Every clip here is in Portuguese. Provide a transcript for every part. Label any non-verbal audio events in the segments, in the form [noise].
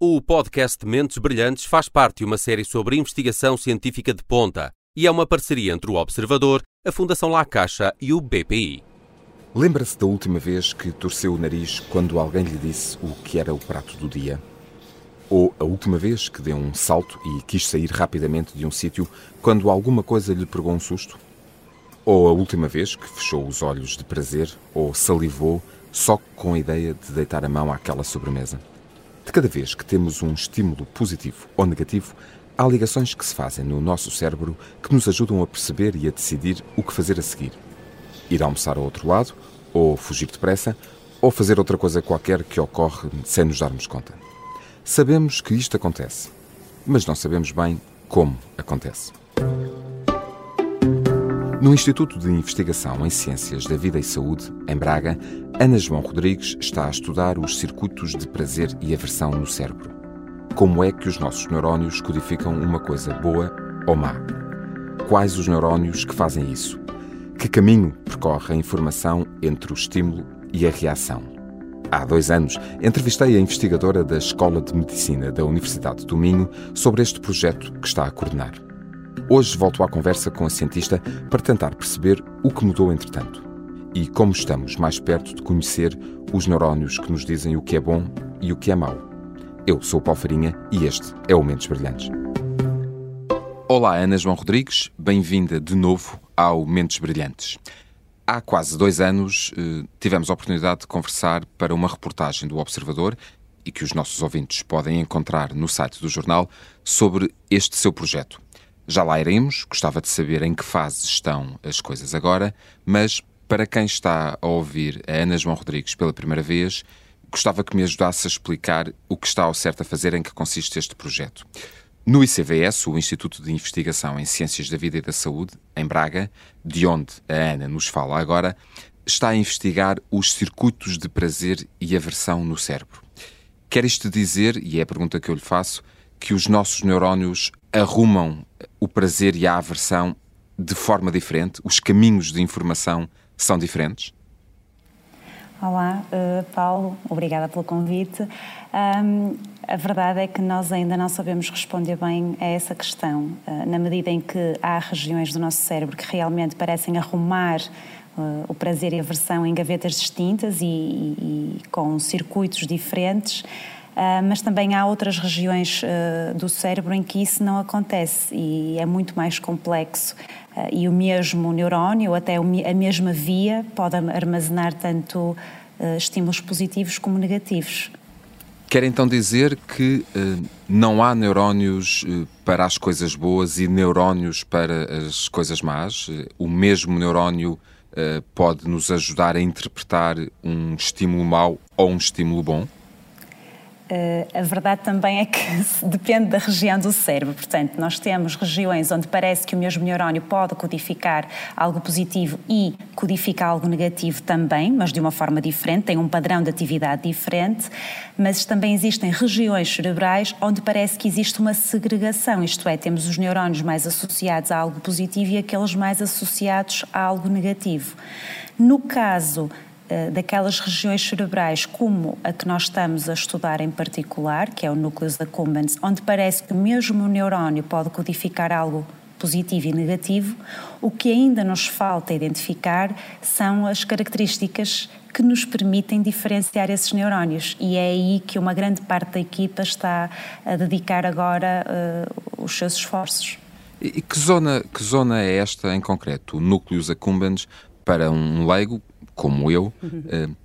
O podcast Mentes Brilhantes faz parte de uma série sobre investigação científica de ponta e é uma parceria entre o Observador, a Fundação La Caixa e o BPI. Lembra-se da última vez que torceu o nariz quando alguém lhe disse o que era o prato do dia? Ou a última vez que deu um salto e quis sair rapidamente de um sítio quando alguma coisa lhe pegou um susto? Ou a última vez que fechou os olhos de prazer ou salivou só com a ideia de deitar a mão àquela sobremesa? De cada vez que temos um estímulo positivo ou negativo, há ligações que se fazem no nosso cérebro que nos ajudam a perceber e a decidir o que fazer a seguir. Ir almoçar ao outro lado, ou fugir depressa, ou fazer outra coisa qualquer que ocorre sem nos darmos conta. Sabemos que isto acontece, mas não sabemos bem como acontece. No Instituto de Investigação em Ciências da Vida e Saúde, em Braga, Ana João Rodrigues está a estudar os circuitos de prazer e aversão no cérebro. Como é que os nossos neurónios codificam uma coisa boa ou má? Quais os neurónios que fazem isso? Que caminho percorre a informação entre o estímulo e a reação? Há dois anos, entrevistei a investigadora da Escola de Medicina da Universidade do Minho sobre este projeto que está a coordenar. Hoje volto à conversa com a cientista para tentar perceber o que mudou entretanto e como estamos mais perto de conhecer os neurónios que nos dizem o que é bom e o que é mau. Eu sou o Paulo Farinha e este é o Mentes Brilhantes. Olá, Ana João Rodrigues, bem-vinda de novo ao Mentes Brilhantes. Há quase dois anos eh, tivemos a oportunidade de conversar para uma reportagem do Observador e que os nossos ouvintes podem encontrar no site do jornal sobre este seu projeto. Já lá iremos, gostava de saber em que fase estão as coisas agora, mas para quem está a ouvir a Ana João Rodrigues pela primeira vez, gostava que me ajudasse a explicar o que está ao certo a fazer, em que consiste este projeto. No ICVS, o Instituto de Investigação em Ciências da Vida e da Saúde, em Braga, de onde a Ana nos fala agora, está a investigar os circuitos de prazer e aversão no cérebro. Quer isto dizer, e é a pergunta que eu lhe faço, que os nossos neurónios arrumam o prazer e a aversão de forma diferente? Os caminhos de informação são diferentes? Olá, uh, Paulo, obrigada pelo convite. Um, a verdade é que nós ainda não sabemos responder bem a essa questão, uh, na medida em que há regiões do nosso cérebro que realmente parecem arrumar uh, o prazer e a aversão em gavetas distintas e, e, e com circuitos diferentes. Uh, mas também há outras regiões uh, do cérebro em que isso não acontece e é muito mais complexo. Uh, e o mesmo neurónio, ou até a mesma via, pode armazenar tanto estímulos positivos como negativos. Quer então dizer que não há neurónios para as coisas boas e neurónios para as coisas más? o mesmo neurónio pode nos ajudar a interpretar um estímulo mau ou um estímulo bom? Uh, a verdade também é que depende da região do cérebro. Portanto, nós temos regiões onde parece que o mesmo neurónio pode codificar algo positivo e codifica algo negativo também, mas de uma forma diferente, tem um padrão de atividade diferente. Mas também existem regiões cerebrais onde parece que existe uma segregação, isto é, temos os neurónios mais associados a algo positivo e aqueles mais associados a algo negativo. No caso eh, daquelas regiões cerebrais como a que nós estamos a estudar em particular, que é o núcleo accumbens, onde parece que mesmo o neurónio pode codificar algo positivo e negativo, o que ainda nos falta identificar são as características que nos permitem diferenciar esses neurónios e é aí que uma grande parte da equipa está a dedicar agora uh, os seus esforços. E que zona, que zona é esta em concreto, o núcleo accumbens, para um leigo como eu, uh,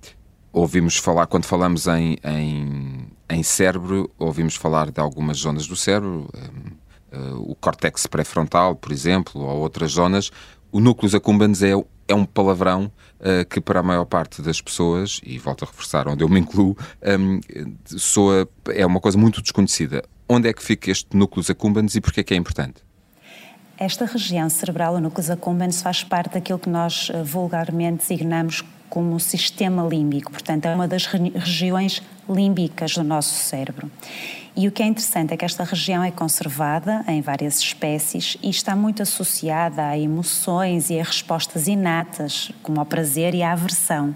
ouvimos falar, quando falamos em, em, em, cérebro, ouvimos falar de algumas zonas do cérebro, uh, uh, o córtex pré-frontal, por exemplo, ou outras zonas. O núcleo accumbens é, é um palavrão que para a maior parte das pessoas, e volto a reforçar onde eu me incluo, um, soa, é uma coisa muito desconhecida. Onde é que fica este núcleo accumbens e porquê é que é importante? Esta região cerebral, o núcleo accumbens, faz parte daquilo que nós eh, vulgarmente designamos como sistema límbico, portanto, é uma das regiões límbicas do nosso cérebro. E o que é interessante é que esta região é conservada em várias espécies e está muito associada a emoções e a respostas inatas, como ao prazer e à aversão.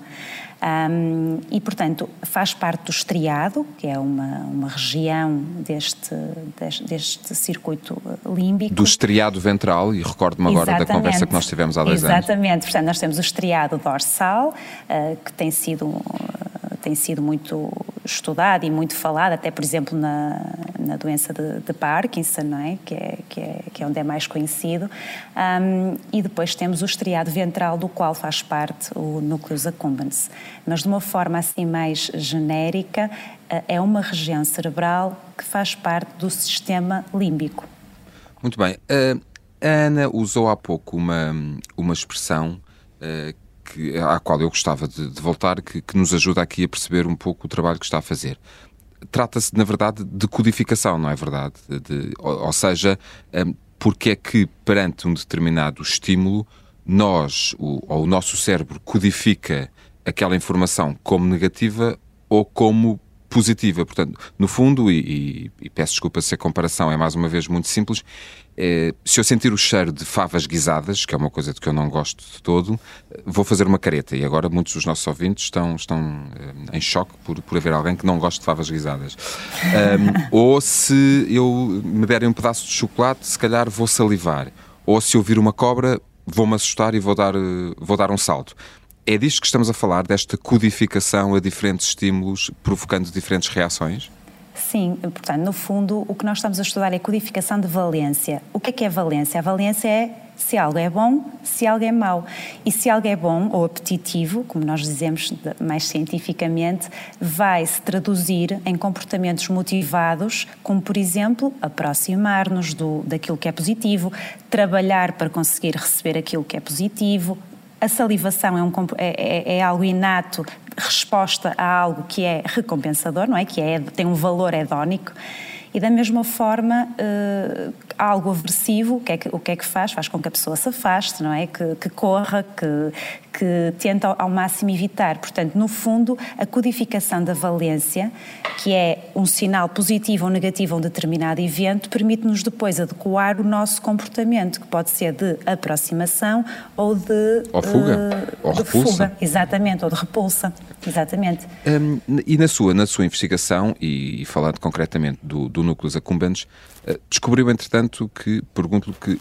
Um, e, portanto, faz parte do estriado, que é uma, uma região deste, deste, deste circuito límbico. Do estriado ventral, e recordo-me agora Exatamente. da conversa que nós tivemos há dois Exatamente. anos. Exatamente, portanto, nós temos o estriado dorsal, uh, que tem sido, uh, tem sido muito estudado e muito falado, até por exemplo na, na doença de, de Parkinson, não é? Que, é, que, é, que é onde é mais conhecido. Um, e depois temos o estriado ventral, do qual faz parte o núcleus accumbens. Mas de uma forma assim mais genérica, uh, é uma região cerebral que faz parte do sistema límbico. Muito bem. Uh, a Ana usou há pouco uma, uma expressão uh, que, à qual eu gostava de, de voltar, que, que, nos ajuda aqui a perceber um pouco o trabalho que está a fazer. Trata-se, na verdade, de codificação, não é verdade? De, ou, ou, seja, um, porque é que perante um determinado estímulo, nós, o, ou o nosso cérebro, codifica aquela informação como negativa ou como positiva. Portanto, no fundo, e, e, e, peço desculpa se a comparação é mais uma vez muito simples, é, se eu sentir o cheiro de favas guisadas, que é uma coisa de que eu não gosto de todo, vou fazer uma careta. E agora muitos dos nossos ouvintes estão, estão é, em choque por, por haver alguém que não gosta de favas guisadas. Um, [laughs] ou se eu me derem um pedaço de chocolate, se calhar vou salivar. Ou se eu vir uma cobra, vou-me assustar e vou dar, vou dar um salto. É disto que estamos a falar, desta codificação a diferentes estímulos, provocando diferentes reações? Sim, portanto, no fundo, o que nós estamos a estudar é codificação de valência. O que é que é valência? A valência é se algo é bom, se algo é mau. E se algo é bom ou apetitivo, como nós dizemos mais cientificamente, vai se traduzir em comportamentos motivados, como por exemplo, aproximar-nos daquilo que é positivo, trabalhar para conseguir receber aquilo que é positivo, a salivação é, um, é, é, é, algo inato, resposta a algo que é recompensador, não é? Que é, tem um valor hedónico. E da mesma forma, uh, algo aversivo, o que, é que, o que é que faz? Faz com que a pessoa se afaste, não é? Que, que corra, que, que tenta ao máximo evitar. Portanto, no fundo, a codificação da valência, que é um sinal positivo ou negativo a um determinado evento, permite-nos depois adequar o nosso comportamento, que pode ser de aproximação ou de. Ou fuga. Uh, ou de repulsa. fuga, exatamente, ou de repulsa. Exatamente. Um, e na sua, na sua investigação, e, falando concretamente do, do núcleos accumbens, uh, descobriu, entretanto, que, pergunto-lhe que,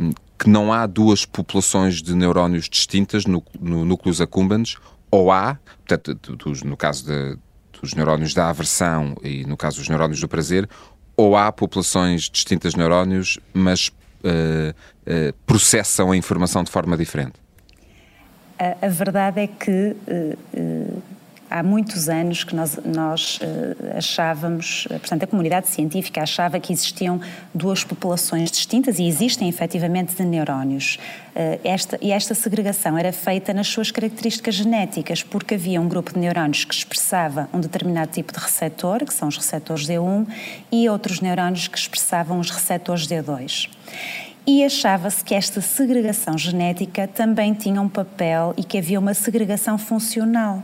um, que não há duas populações de neurónios distintas no, no núcleos accumbens, ou há, portanto, dos, no caso de, dos neurónios da aversão e no caso dos neurónios do prazer, ou há populações distintas de neurónios, mas uh, uh, processam a informação de forma diferente? A, a verdade é que uh, há muitos anos que nós, nós uh, achávamos, portanto, a comunidade científica achava que existiam duas populações distintas e existem efetivamente de neurónios. Uh, esta, e esta segregação era feita nas suas características genéticas, porque havia um grupo de neurónios que expressava um determinado tipo de receptor, que são os receptores D1, e outros neurónios que expressavam os receptores D2 e achava-se que esta segregação genética também tinha um papel e que havia uma segregação funcional.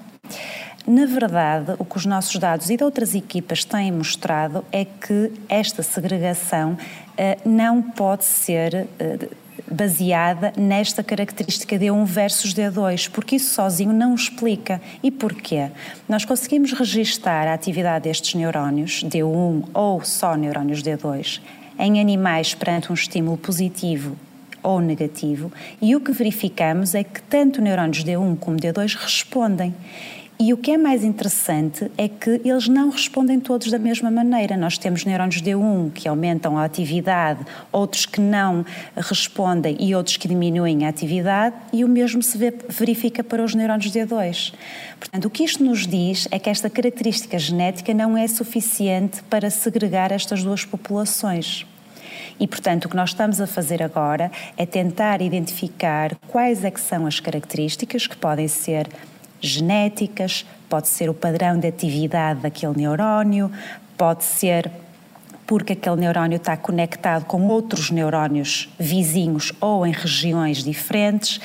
Na verdade, o que os nossos dados e de outras equipas têm mostrado é que esta segregação uh, não pode ser uh, baseada nesta característica D1 versus D2, porque isso sozinho não explica. E porquê? Nós conseguimos registar a atividade destes neurónios, D1 ou só neurónios D2, em animais perante um estímulo positivo ou negativo, e o que verificamos é que tanto neurônios D1 como D2 respondem. E o que é mais interessante é que eles não respondem todos da mesma maneira. Nós temos neurônios D1 que aumentam a atividade, outros que não respondem e outros que diminuem a atividade, e o mesmo se verifica para os neurônios D2. Portanto, o que isto nos diz é que esta característica genética não é suficiente para segregar estas duas populações. E, portanto, o que nós estamos a fazer agora é tentar identificar quais é são as características que podem ser genéticas, pode ser o padrão de atividade daquele neurónio, pode ser porque aquele neurónio está conectado com outros neurónios vizinhos ou em regiões diferentes,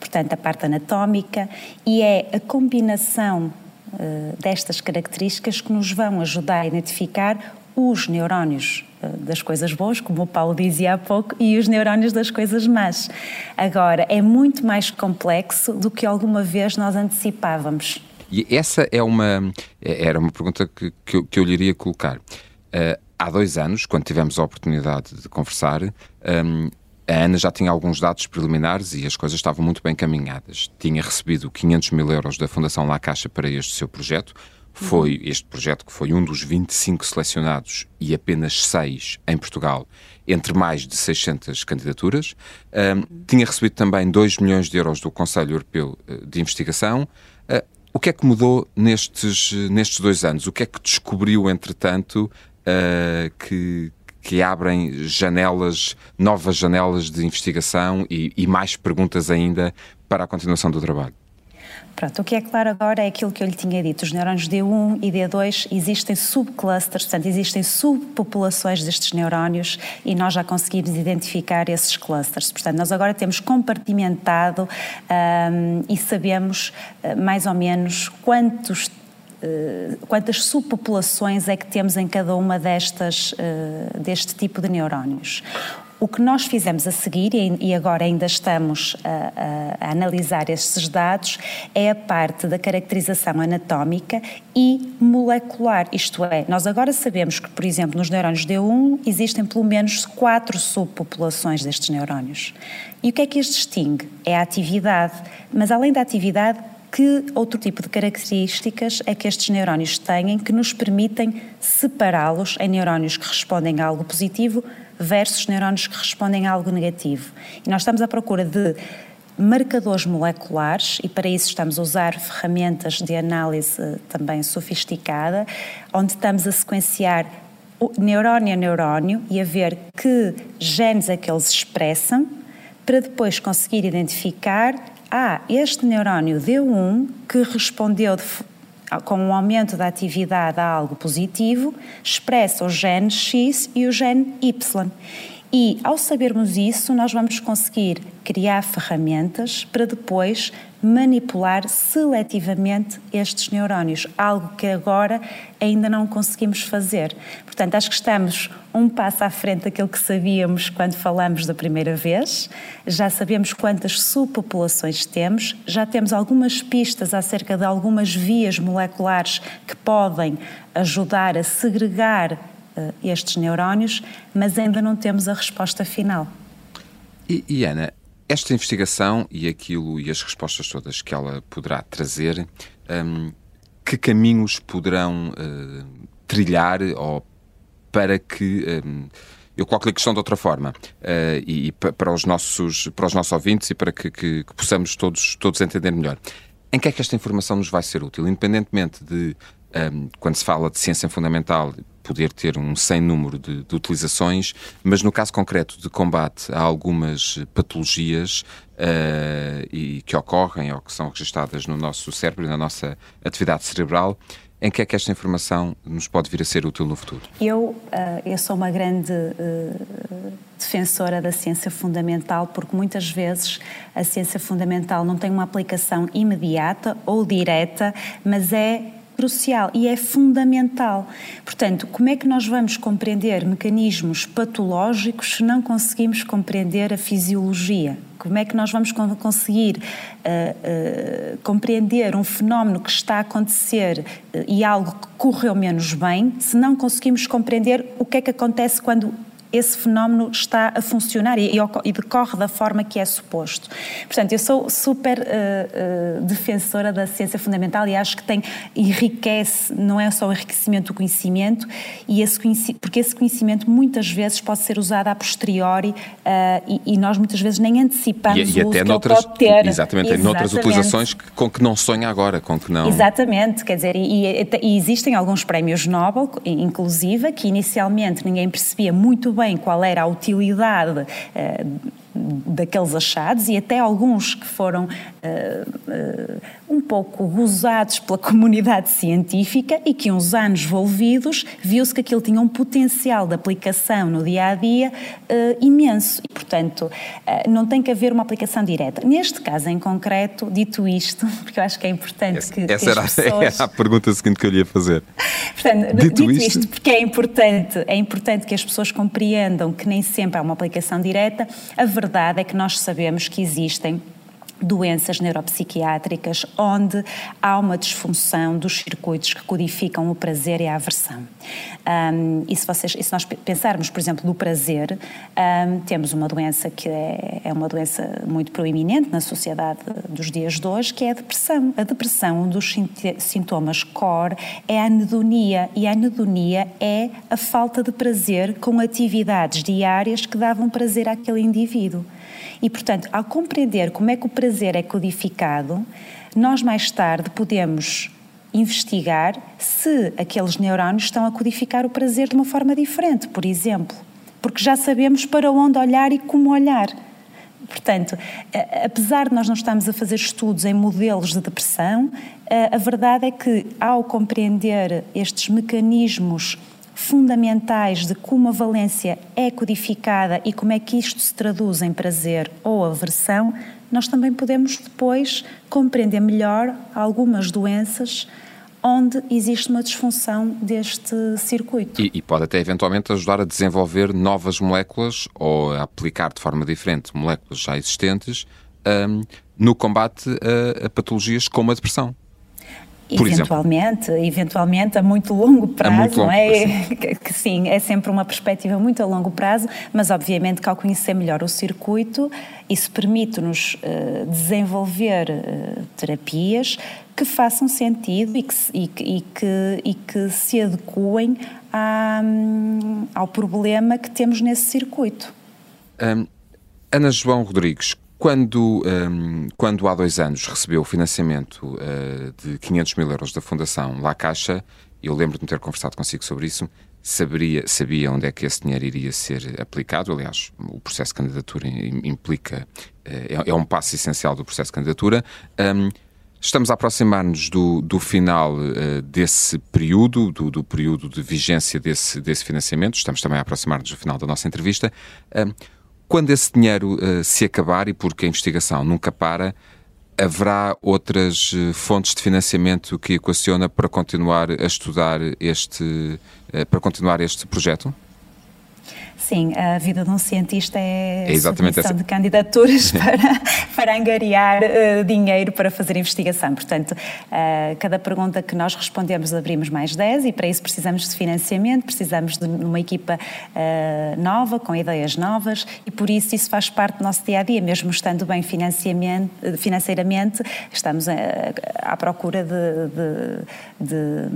portanto, a parte anatómica, e é a combinação uh, destas características que nos vão ajudar a identificar os neurónios eh, das coisas boas, como o Paulo dizia há pouco, e os neurónios das coisas más. Agora, é muito mais complexo do que alguma vez nós antecipávamos. E essa é uma, era uma pergunta que, que, eu, que eu lhe iria colocar. Uh, há dois anos, quando tivemos a oportunidade de conversar, um, a Ana já tinha alguns dados preliminares e as coisas estavam muito bem caminhadas. Tinha recebido 500 mil euros da Fundação La Caixa para este seu projeto. Foi este projeto que foi um dos 25 selecionados e apenas 6 em Portugal, entre mais de 600 candidaturas. Tinha recebido também 2 milhões de euros do Conselho Europeu eh, de Investigação. Uh, o que é que mudou nestes, nestes dois anos? O que é que descobriu, entretanto, uh, que, que abrem janelas, novas janelas de investigação e, e mais perguntas ainda para a continuação do trabalho? Pronto, o que é claro agora é aquilo que eu lhe tinha dito. Os neurónios D1 e D2 existem subclusters, portanto, existem subpopulações destes neurónios e nós já conseguimos identificar esses clusters. Portanto, nós agora temos compartimentado um, e sabemos uh, mais ou menos quantos uh, quantas subpopulações é que temos em cada uma destas, uh, deste tipo de neurónios. O que nós fizemos a seguir, e agora ainda estamos a, a, a, analisar estes dados, é a parte da caracterização anatómica e molecular. Isto é, nós agora sabemos que, por exemplo, nos neurónios D1 existem pelo menos quatro subpopulações destes neurónios. E o que é que as distingue? É a atividade. Mas além da atividade, que outro tipo de características é que estes neurónios têm que nos permitem separá-los em neurónios que respondem a algo positivo versus neurónios que respondem a algo negativo. E nós estamos à procura de marcadores moleculares e para isso estamos a usar ferramentas de análise também sofisticada, onde estamos a sequenciar neurónio a neurónio e a ver que genes é que eles expressam para depois conseguir identificar ah, este neurónio D1 que respondeu de com um aumento da atividade a algo positivo, expressa o gene X e o gene Y. E ao sabermos isso, nós vamos conseguir criar ferramentas para depois manipular seletivamente estes neurónios, algo que agora ainda não conseguimos fazer. Portanto, acho que estamos um passo à frente daquilo que sabíamos quando falamos da primeira vez, já sabemos quantas subpopulações temos, já temos algumas pistas acerca de algumas vias moleculares que podem ajudar a segregar estes neurónios, mas ainda não temos a resposta final. E, e Ana, esta investigação e aquilo e as respostas todas que ela poderá trazer, um, que caminhos poderão uh, trilhar ou para que um, eu coloco a questão de outra forma uh, e, e, para os nossos para os nossos ouvintes e para que, que, que, possamos todos todos entender melhor. Em que é que esta informação nos vai ser útil, independentemente de um, quando se fala de ciência fundamental poder ter um sem número de, de, utilizações, mas no caso concreto de combate a algumas patologias uh, e que ocorrem ou que são registadas no nosso cérebro e na nossa atividade cerebral, em que é que esta informação nos pode vir a ser útil no futuro? Eu, uh, eu sou uma grande uh, defensora da ciência fundamental porque muitas vezes a ciência fundamental não tem uma aplicação imediata ou direta, mas é crucial e é fundamental. Portanto, como é que nós vamos compreender mecanismos patológicos se não conseguimos compreender a fisiologia? Como é que nós vamos conseguir uh, uh, compreender um fenómeno que está a acontecer uh, e algo que correu menos bem se não conseguimos compreender o que é que acontece quando esse fenómeno está a funcionar e, e, decorre da forma que é suposto. Portanto, eu sou super uh, uh, defensora da ciência fundamental e acho que tem enriquece, não é só o enriquecimento do conhecimento, e esse porque esse conhecimento muitas vezes pode ser usado a posteriori uh, e, e, nós muitas vezes nem antecipamos e, e o uso até noutras, pode ter. Exatamente, exatamente. noutras utilizações que, com que não sonha agora, com que não... Exatamente, quer dizer, e, e existem alguns prémios Nobel, inclusive, que inicialmente ninguém percebia muito bem bem qual era a utilidade uh, daqueles achados e até alguns que foram uh, uh, um pouco gozados pela comunidade científica e que uns anos envolvidos viu-se que aquilo tinha um potencial de aplicação no dia a dia uh, imenso e portanto não tem que haver uma aplicação direta. Neste caso em concreto, dito isto, [laughs] porque eu acho que é importante essa, que, essa que era, [laughs] pessoas... era, a pergunta seguinte que eu lhe ia fazer. Portanto, dito, dito isto... isto, porque é importante, é importante que as pessoas compreendam que nem sempre há uma aplicação direta. A verdade é que nós sabemos que existem doenças neuropsiquiátricas onde há uma disfunção dos circuitos que codificam o prazer e a aversão. Um, e, se vocês, e se nós pensarmos, por exemplo, no prazer, um, temos uma doença que é, é, uma doença muito proeminente na sociedade dos dias de hoje, que é a depressão. A depressão, um dos sintomas core é a anedonia, e a anedonia é a falta de prazer com atividades diárias que davam prazer àquele indivíduo. E, portanto, ao compreender como é que o prazer é codificado, nós mais tarde podemos investigar se aqueles neurónios estão a codificar o prazer de uma forma diferente, por exemplo, porque já sabemos para onde olhar e como olhar. Portanto, apesar de nós não estarmos a fazer estudos em modelos de depressão, a verdade é que, ao compreender estes mecanismos fundamentais de como a valência é codificada e como é que isto se traduz em prazer ou aversão, nós também podemos depois compreender melhor algumas doenças onde existe uma disfunção deste circuito. E, e, pode até eventualmente ajudar a desenvolver novas moléculas ou a aplicar de forma diferente moléculas já existentes um, no combate a, a patologias como a depressão. Por eventualmente, exemplo. eventualmente a muito longo prazo, muito longo, não é? [laughs] Que, que, sim, é sempre uma perspectiva muito a longo prazo, mas obviamente que ao conhecer melhor o circuito, isso permite-nos uh, desenvolver uh, terapias que façam sentido e que, e, e que, e que se adequem à, um, ao problema que temos nesse circuito. Um, Ana João Rodrigues, quando, um, quando há dois anos recebeu o financiamento uh, de 500 mil euros da Fundação La Caixa, eu lembro de ter conversado consigo sobre isso, saberia, sabia onde é que esse dinheiro iria ser aplicado. Aliás, o processo de candidatura implica, uh, é, é, um passo essencial do processo de candidatura. Um, Estamos a aproximar-nos do, do final uh, desse período, do, do, período de vigência desse, desse financiamento. Estamos também a aproximar-nos do final da nossa entrevista. Uh, quando esse dinheiro uh, se acabar, e porque a investigação nunca para, haverá outras uh, fontes de financiamento que equaciona para continuar a estudar este, uh, para continuar este projeto? Sim, a vida de um cientista é, é exatamente essa. de candidaturas [laughs] para, para angariar uh, dinheiro para fazer investigação. Portanto, uh, cada pergunta que nós respondemos abrimos mais 10 e para isso precisamos de financiamento, precisamos de uma equipa uh, nova, com ideias novas e por isso isso faz parte do nosso dia a dia, mesmo estando bem financeiramente, estamos à procura de, de, de,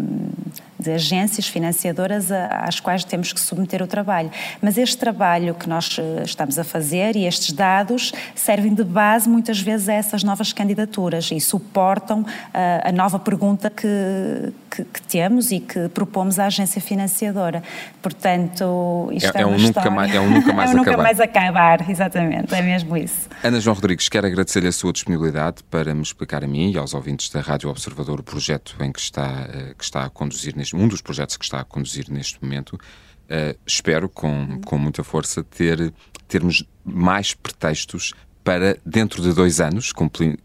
de agências financiadoras às quais temos que submeter o trabalho. Mas este trabalho que nós eh, estamos a fazer e estes dados servem de base muitas vezes a essas novas candidaturas e suportam uh, a nova pergunta que, que, que, temos e que propomos à agência financiadora. Portanto, isto é, é, é um, nunca [laughs] mais, é um nunca mais é um acabar. nunca mais acabar, exatamente, é mesmo isso. Ana João Rodrigues, quero agradecer-lhe a sua disponibilidade para me explicar a mim e aos ouvintes da Rádio Observador o projeto em que está, eh, que está a conduzir neste, um dos projetos que está a conduzir neste momento. Uh, espero, com, com muita força, ter, termos mais pretextos para, dentro de dois anos,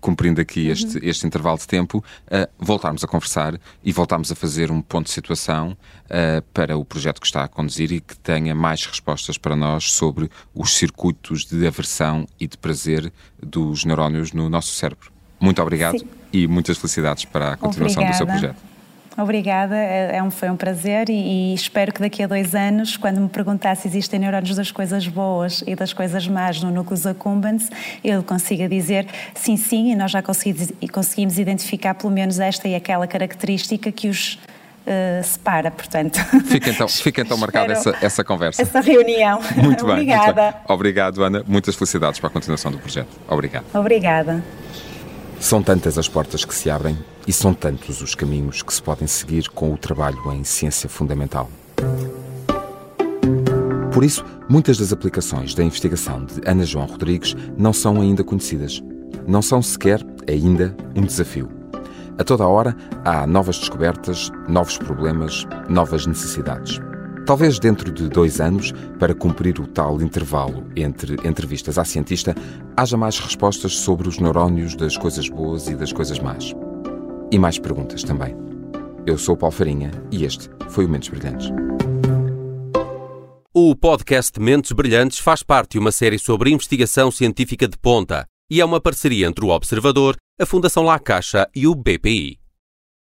cumprindo aqui uhum. este, este intervalo de tempo, uh, voltarmos a conversar e voltarmos a fazer um ponto de situação uh, para o projeto que está a conduzir e que tenha mais respostas para nós sobre os circuitos de aversão e de prazer dos neurónios no nosso cérebro. Muito obrigado Sim. e muitas felicidades para a continuação Obrigada. do seu projeto. Obrigada, é, é um, foi um prazer e, e, espero que daqui a dois anos, quando me perguntar se existem neurónios das coisas boas e das coisas más no núcleo accumbens, eu consiga dizer sim, sim, e nós já conseguimos, conseguimos identificar pelo menos esta e aquela característica que os Uh, separa, portanto. Fica então, fica então marcada essa, essa conversa. Essa reunião. Muito bem. Obrigada. Muito bem. Obrigado, Ana. Muitas felicidades para a continuação do projeto. Obrigado. Obrigada. São tantas as portas que se abrem e são tantos os caminhos que se podem seguir com o trabalho em ciência fundamental. Por isso, muitas das aplicações da investigação de Ana João Rodrigues não são ainda conhecidas. Não são sequer, ainda, um desafio. A toda hora há novas descobertas, novos problemas, novas necessidades. Talvez dentro de dois anos, para cumprir o tal intervalo entre entrevistas à cientista, haja mais respostas sobre os neurónios das coisas boas e das coisas más. E mais perguntas também. Eu sou o Paulo Farinha e este foi o Mentes Brilhantes. O podcast Mentes Brilhantes faz parte de uma série sobre investigação científica de ponta e é uma parceria entre o Observador, a Fundação La Caixa e o BPI.